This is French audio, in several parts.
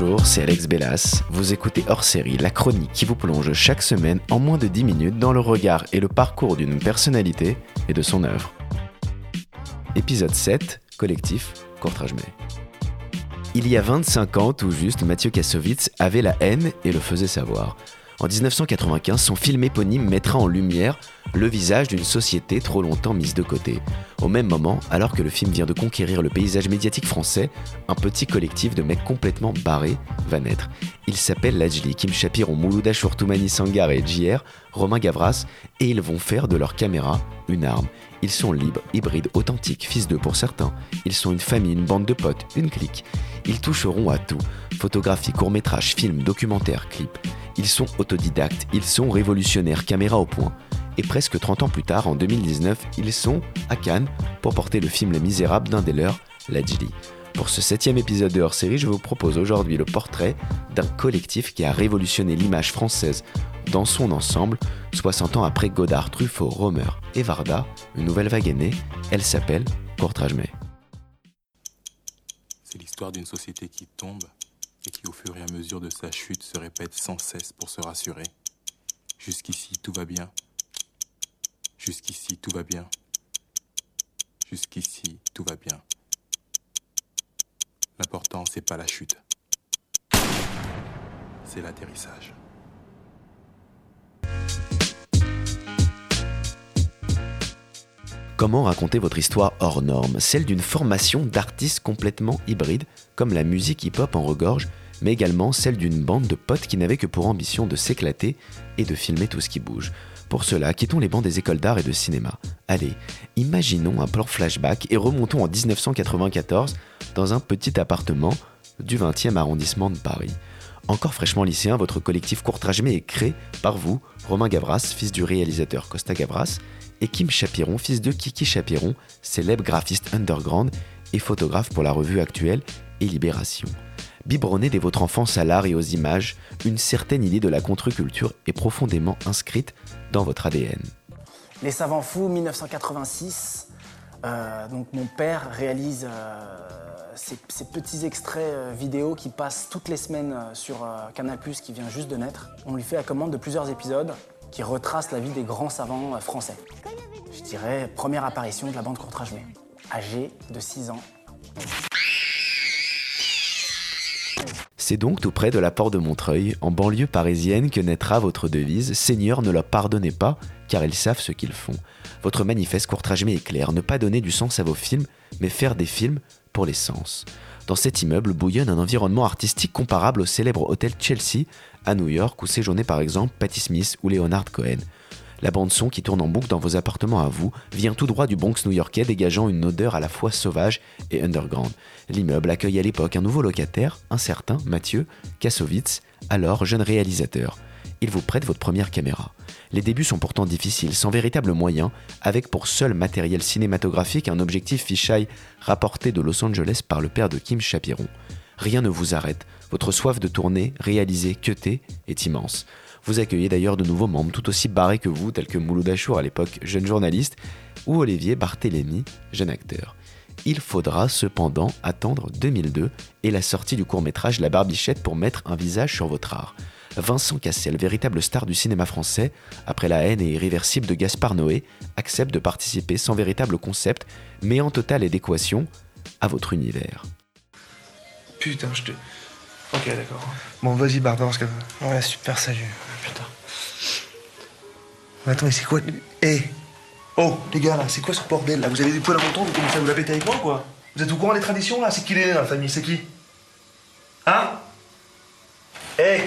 Bonjour, c'est Alex Bellas. Vous écoutez Hors Série, la chronique qui vous plonge chaque semaine en moins de 10 minutes dans le regard et le parcours d'une personnalité et de son œuvre. Épisode 7, collectif, Courtrajmé. Il y a 25 ans, tout juste, Mathieu Kassovitz avait la haine et le faisait savoir. En 1995, son film éponyme mettra en lumière le visage d'une société trop longtemps mise de côté. Au même moment, alors que le film vient de conquérir le paysage médiatique français, un petit collectif de mecs complètement barrés va naître. Il s'appelle Lajli, Kim Shapiron, Moulouda Chourtoumani Sangar et JR, Romain Gavras, et ils vont faire de leur caméra une arme. Ils sont libres, hybrides, authentiques, fils d'eux pour certains. Ils sont une famille, une bande de potes, une clique. Ils toucheront à tout. Photographie, court-métrage, film, documentaire, clip. Ils sont autodidactes, ils sont révolutionnaires, caméra au point. Et presque 30 ans plus tard, en 2019, ils sont à Cannes pour porter le film Les Misérables d'un des leurs, Lajli. Pour ce septième épisode de hors-série, je vous propose aujourd'hui le portrait d'un collectif qui a révolutionné l'image française dans son ensemble, 60 ans après Godard, Truffaut, Romer et Varda, une nouvelle vague est née, elle s'appelle Courtrajmé. C'est l'histoire d'une société qui tombe et qui au fur et à mesure de sa chute se répète sans cesse pour se rassurer. Jusqu'ici, tout va bien. Jusqu'ici, tout va bien. Jusqu'ici, tout va bien. L'important, c'est pas la chute. C'est l'atterrissage. Comment raconter votre histoire hors norme? Celle d'une formation d'artistes complètement hybrides, comme la musique hip-hop en regorge, mais également celle d'une bande de potes qui n'avaient que pour ambition de s'éclater et de filmer tout ce qui bouge. Pour cela, quittons les bancs des écoles d'art et de cinéma. Allez, imaginons un plan flashback et remontons en 1994 dans un petit appartement du 20e arrondissement de Paris. Encore fraîchement lycéen, votre collectif Courtrajmé est créé par vous, Romain Gavras, fils du réalisateur Costa Gavras, et Kim Chapiron, fils de Kiki Chapiron, célèbre graphiste underground et photographe pour la revue actuelle et Libération. Biberonné dès votre enfance à l'art et aux images, une certaine idée de la contre-culture est profondément inscrite dans votre ADN. Les Savants Fous, 1986. Euh, donc mon père réalise euh, ces, petits extraits euh, vidéo qui passent toutes les semaines sur Canal+, qui vient juste de naître. On lui fait la commande de plusieurs épisodes qui retracent la vie des grands savants euh, français. Je dirais première apparition de la bande Courtrajmé, âgé de 6 ans. C'est donc tout près de la porte de Montreuil, en banlieue parisienne, que naîtra votre devise Seigneur, ne leur pardonnez pas, car ils savent ce qu'ils font. Votre manifeste Courtrajmé est clair ne pas donner du sens à vos films, mais faire des films pour les sens. Dans cet immeuble bouillonne un environnement artistique comparable au célèbre hôtel Chelsea à New York où séjournait par exemple Patti Smith ou Leonard Cohen. La bande-son qui tourne en boucle dans vos appartements à vous vient tout droit du Bronx new-yorkais dégageant une odeur à la fois sauvage et underground. L'immeuble accueille à l'époque un nouveau locataire, un certain Mathieu Kassovitz, alors jeune réalisateur. Il vous prête votre première caméra. Les débuts sont pourtant difficiles, sans véritable moyen, avec pour seul matériel cinématographique un objectif fisheye rapporté de Los Angeles par le père de Kim Chapiron. Rien ne vous arrête, votre soif de tourner, réaliser, cuter est immense. Vous accueillez d'ailleurs de nouveaux membres tout aussi barrés que vous, tels que Mouloud Achour à l'époque jeune journaliste, ou Olivier Barthélémy, jeune acteur. Il faudra cependant attendre 2002 et la sortie du court-métrage La Barbichette pour mettre un visage sur votre art. Vincent Cassel, véritable star du cinéma français, après la haine et irréversible de Gaspard Noé, accepte de participer sans véritable concept, mais en totale adéquation à votre univers. Putain, je te. Ok, d'accord. Bon, vas-y, barre, parce que. Ouais, super, salut. Putain. Mais attends, mais c'est quoi Eh Oh, les gars, là, c'est quoi ce bordel, là? Vous avez des poils à menton, vous commencez à vous la péter avec moi, quoi? Vous êtes au courant des traditions, là? C'est qui l'aîné dans la famille? C'est qui? Hein? Eh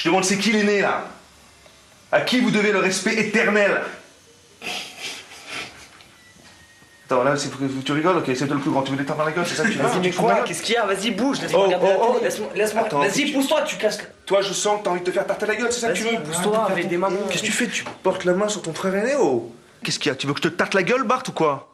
Je demande, c'est qui l'aîné, là? À qui vous devez le respect éternel? Attends, là, c'est tu rigoles, ok, c'est toi le plus grand, tu veux l'éteindre dans la gueule, c'est ça que tu veux Vas-y, mais crois? quoi Qu'est-ce qu'il y a? Vas-y, bouge, laisse-moi Oh, regarder la oh, oh. laisse-moi, laisse-moi. Attends, Vas-y, pousse-toi, tu casses. Toi, je sens que t'as envie de te faire tarter la gueule, c'est ça que tu Vas-y, veux? pousse-toi avec des mamans. Qu'est-ce que tu fais? Tu portes la main sur ton frère aîné, oh? Qu'est-ce qu'il y a? Tu veux que je te tarte la gueule, Bart, ou quoi?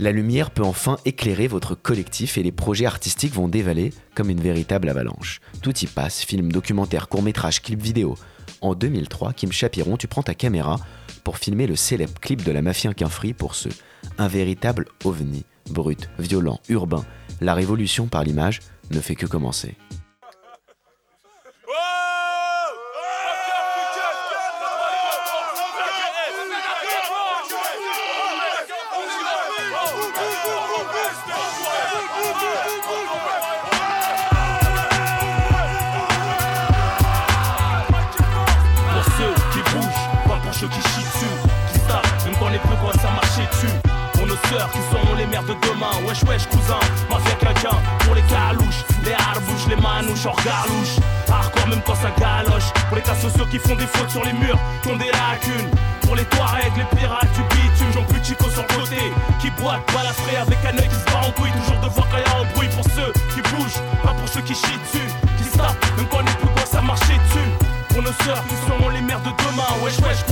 La lumière peut enfin éclairer votre collectif et les projets artistiques vont dévaler comme une véritable avalanche. Tout y passe, films, documentaires, courts-métrages, clips vidéo. En 2003, Kim Chapiron, tu prends ta caméra pour filmer le célèbre clip de la mafia Quinfri pour ceux. Un véritable ovni. Brut, violent, urbain, la révolution par l'image ne fait que commencer. Ceux qui chient dessus, qui savent, même quand les peu quoi ça marcher dessus. Pour nos sœurs qui seront les mères de demain, wesh wesh cousin, mafia quelqu'un, pour les calouches, les harbouches, les manouches, hors galouche. Hardcore même quand ça galoche, pour les cas sociaux qui font des fautes sur les murs, qui ont des lacunes. Pour les Touaregs, les pirates du bitume, Jean plus Chico sur le côté, qui boite, balafré avec un œil qui se bat en couille, toujours devoir quand y a un bruit pour ceux qui bougent, pas pour ceux qui chient dessus, qui savent, même quand les plus quoi ça marcher dessus. Pour nos sœurs qui seront les mères de demain Wesh wesh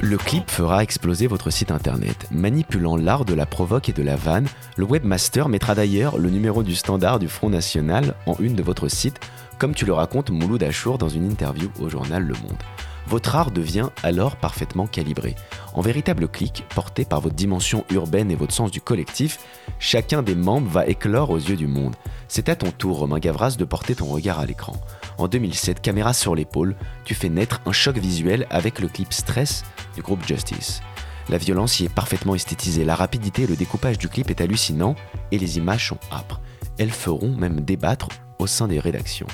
Le clip fera exploser votre site internet. Manipulant l'art de la provoque et de la vanne, le webmaster mettra d'ailleurs le numéro du standard du Front National en une de votre site, comme tu le racontes Mouloud Achour dans une interview au journal Le Monde. Votre art devient alors parfaitement calibré. En véritable clic, porté par votre dimension urbaine et votre sens du collectif, chacun des membres va éclore aux yeux du monde. C'est à ton tour, Romain Gavras, de porter ton regard à l'écran. En 2007, caméra sur l'épaule, tu fais naître un choc visuel avec le clip Stress du groupe Justice. La violence y est parfaitement esthétisée, la rapidité et le découpage du clip est hallucinant et les images sont âpres. Elles feront même débattre au sein des rédactions.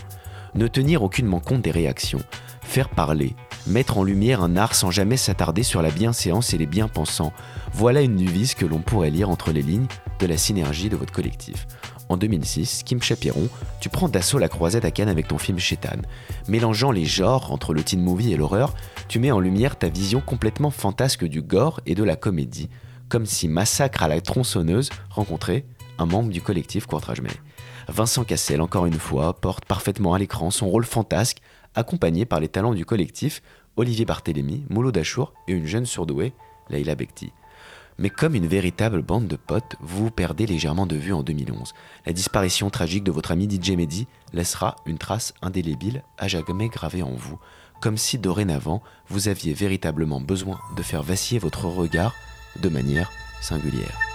Ne tenir aucunement compte des réactions, faire parler, mettre en lumière un art sans jamais s'attarder sur la bienséance et les bien-pensants, voilà une devise que l'on pourrait lire entre les lignes de la synergie de votre collectif. En 2006, Kim Chapiron, tu prends d'assaut la croisette à Cannes avec ton film Chétan. Mélangeant les genres entre le teen movie et l'horreur, tu mets en lumière ta vision complètement fantasque du gore et de la comédie, comme si Massacre à la tronçonneuse rencontrait un membre du collectif Courtrage. Vincent Cassel, encore une fois, porte parfaitement à l'écran son rôle fantasque, accompagné par les talents du collectif Olivier Barthélémy, Moulo Dachour et une jeune surdouée, Leila Bekti. Mais comme une véritable bande de potes, vous vous perdez légèrement de vue en 2011. La disparition tragique de votre ami DJ Mehdi laissera une trace indélébile à jamais gravée en vous, comme si dorénavant vous aviez véritablement besoin de faire vaciller votre regard de manière singulière.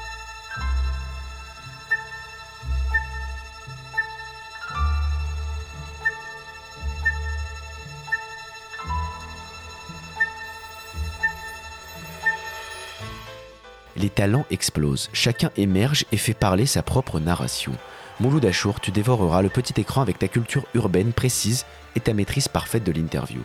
Les talents explosent, chacun émerge et fait parler sa propre narration. Mouloud Achour, tu dévoreras le petit écran avec ta culture urbaine précise et ta maîtrise parfaite de l'interview.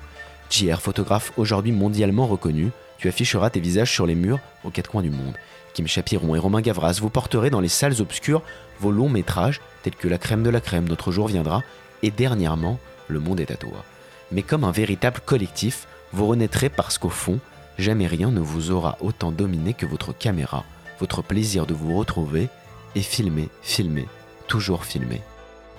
JR, photographe aujourd'hui mondialement reconnu, tu afficheras tes visages sur les murs aux quatre coins du monde. Kim Chapiron et Romain Gavras, vous porterez dans les salles obscures vos longs métrages tels que La crème de la crème, Notre jour viendra et dernièrement Le monde est à toi. Mais comme un véritable collectif, vous renaîtrez parce qu'au fond, jamais rien ne vous aura autant dominé que votre caméra, votre plaisir de vous retrouver et filmer, filmer, toujours filmer.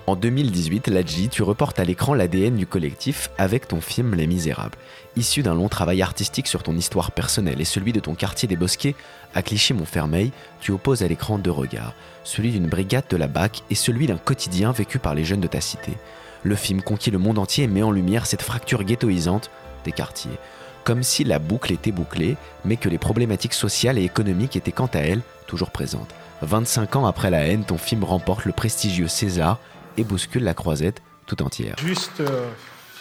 En 2018, Ladji, tu reportes à l'écran l'ADN du collectif avec ton film Les Misérables. Issu d'un long travail artistique sur ton histoire personnelle et celui de ton quartier des Bosquets à Clichy-Montfermeil, tu opposes à l'écran deux regards, celui d'une brigade de la BAC et celui d'un quotidien vécu par les jeunes de ta cité. Le film conquit le monde entier et met en lumière cette fracture ghettoisante des quartiers. Comme si la boucle était bouclée, mais que les problématiques sociales et économiques étaient quant à elles toujours présentes. 25 ans après la haine, ton film remporte le prestigieux César et bouscule la croisette tout entière. Juste euh,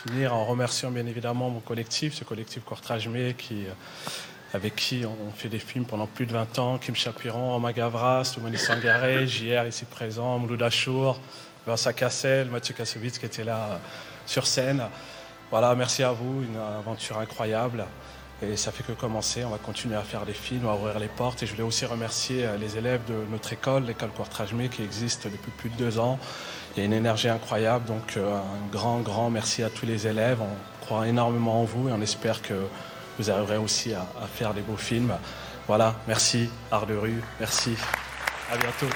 finir en remerciant bien évidemment mon collectif, ce collectif Courtrage May qui, euh, avec qui on fait des films pendant plus de 20 ans, Kim Chapiron, Omar Gavras, Toumani Sangaré, JR ici présent, Mouloud Achour, Vincent Cassel, Mathieu Kassovitz qui était là euh, sur scène. Voilà, merci à vous, une aventure incroyable. Et ça fait que commencer, on va continuer à faire des films, à ouvrir les portes. Et je voulais aussi remercier les élèves de notre école, l'école Courtrage May, qui existe depuis plus de deux ans. Il y a une énergie incroyable, donc euh, un grand, grand merci à tous les élèves. On croit énormément en vous et on espère que vous arriverez aussi à, à faire des beaux films. Voilà, merci, Art de rue, merci. À bientôt.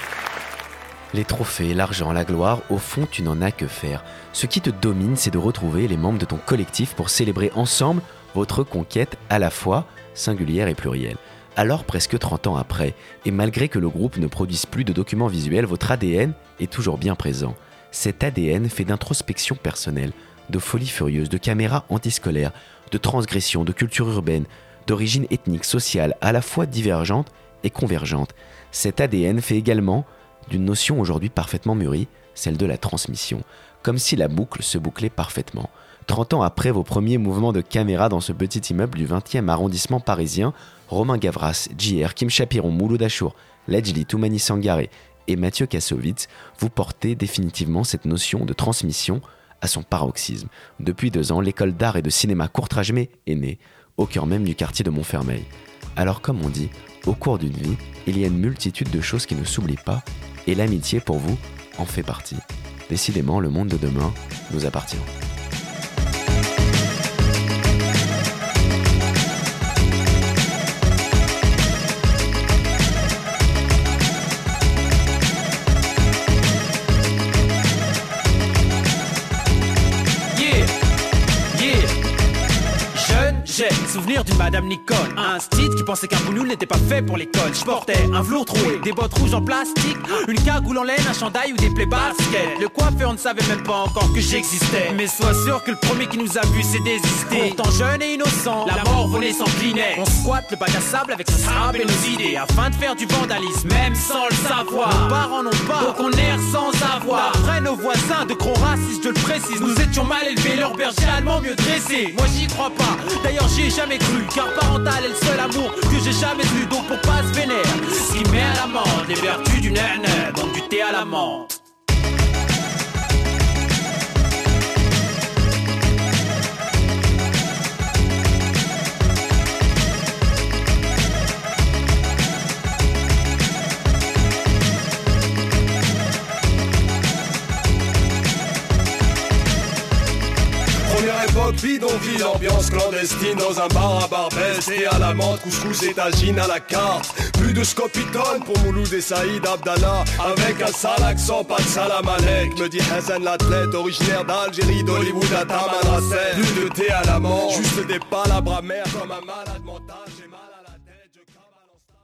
Les trophées, l'argent, la gloire, au fond, tu n'en as que faire. Ce qui te domine, c'est de retrouver les membres de ton collectif pour célébrer ensemble votre conquête à la fois singulière et plurielle. Alors presque 30 ans après, et malgré que le groupe ne produise plus de documents visuels, votre ADN est toujours bien présent. Cet ADN fait d'introspection personnelle, de folie furieuse, de caméras antiscolaires, de transgression, de culture urbaine, d'origine ethnique, sociale, à la fois divergente et convergente. Cet ADN fait également d'une notion aujourd'hui parfaitement mûrie, celle de la transmission, comme si la boucle se bouclait parfaitement. 30 ans après vos premiers mouvements de caméra dans ce petit immeuble du 20e arrondissement parisien, Romain Gavras, JR, Kim Chapiron, Mouloud Achour, Lejli Toumani Sangaré et Mathieu Kassovitz, vous portez définitivement cette notion de transmission à son paroxysme. Depuis deux ans, l'école d'art et de cinéma Courtrajmé est née, au cœur même du quartier de Montfermeil. Alors comme on dit, au cours d'une vie, il y a une multitude de choses qui ne s'oublient pas, et l'amitié pour vous en fait partie. Décidément, le monde de demain nous appartient. Madame Nicole. Un style qui pensait qu'un boulot n'était pas fait pour l'école. Je portais un velours troué, des bottes rouges en plastique, une cagoule en laine, un chandail ou des plaies basket. Le coiffeur ne savait même pas encore que j'existais. Mais sois sûr que le premier qui nous a vu s'est désisté. Pourtant jeune et innocent, la mort volait s'inclinait. On squatte le bac à sable avec sa sable et nos idées afin de faire du vandalisme, même sans le savoir. Nos parents n'ont pas, donc on erre sans avoir. Après nos voisins de gros racistes, je le précise, nous étions mal élevés, leur berger allemand mieux dressé. Moi j'y crois pas, d'ailleurs j'y ai jamais cru, car parental est le seul amour que j'ai jamais eu. Donc pour pas se vénère, ce qui met à l'amende les vertus du nene, donc du thé à la Première époque, bidonville, ambiance clandestine dans un bar à Barbès et à la menthe, couscous et tagine à la carte. Plus de scopitone pour Mouloud et Saïd Abdallah, avec un sale accent, pas de salam alek, me dit Hassan l'athlète, originaire d'Algérie, d'Hollywood à Tamanrasset. Plus de thé à la menthe, juste des palabres amères comme un malade mental.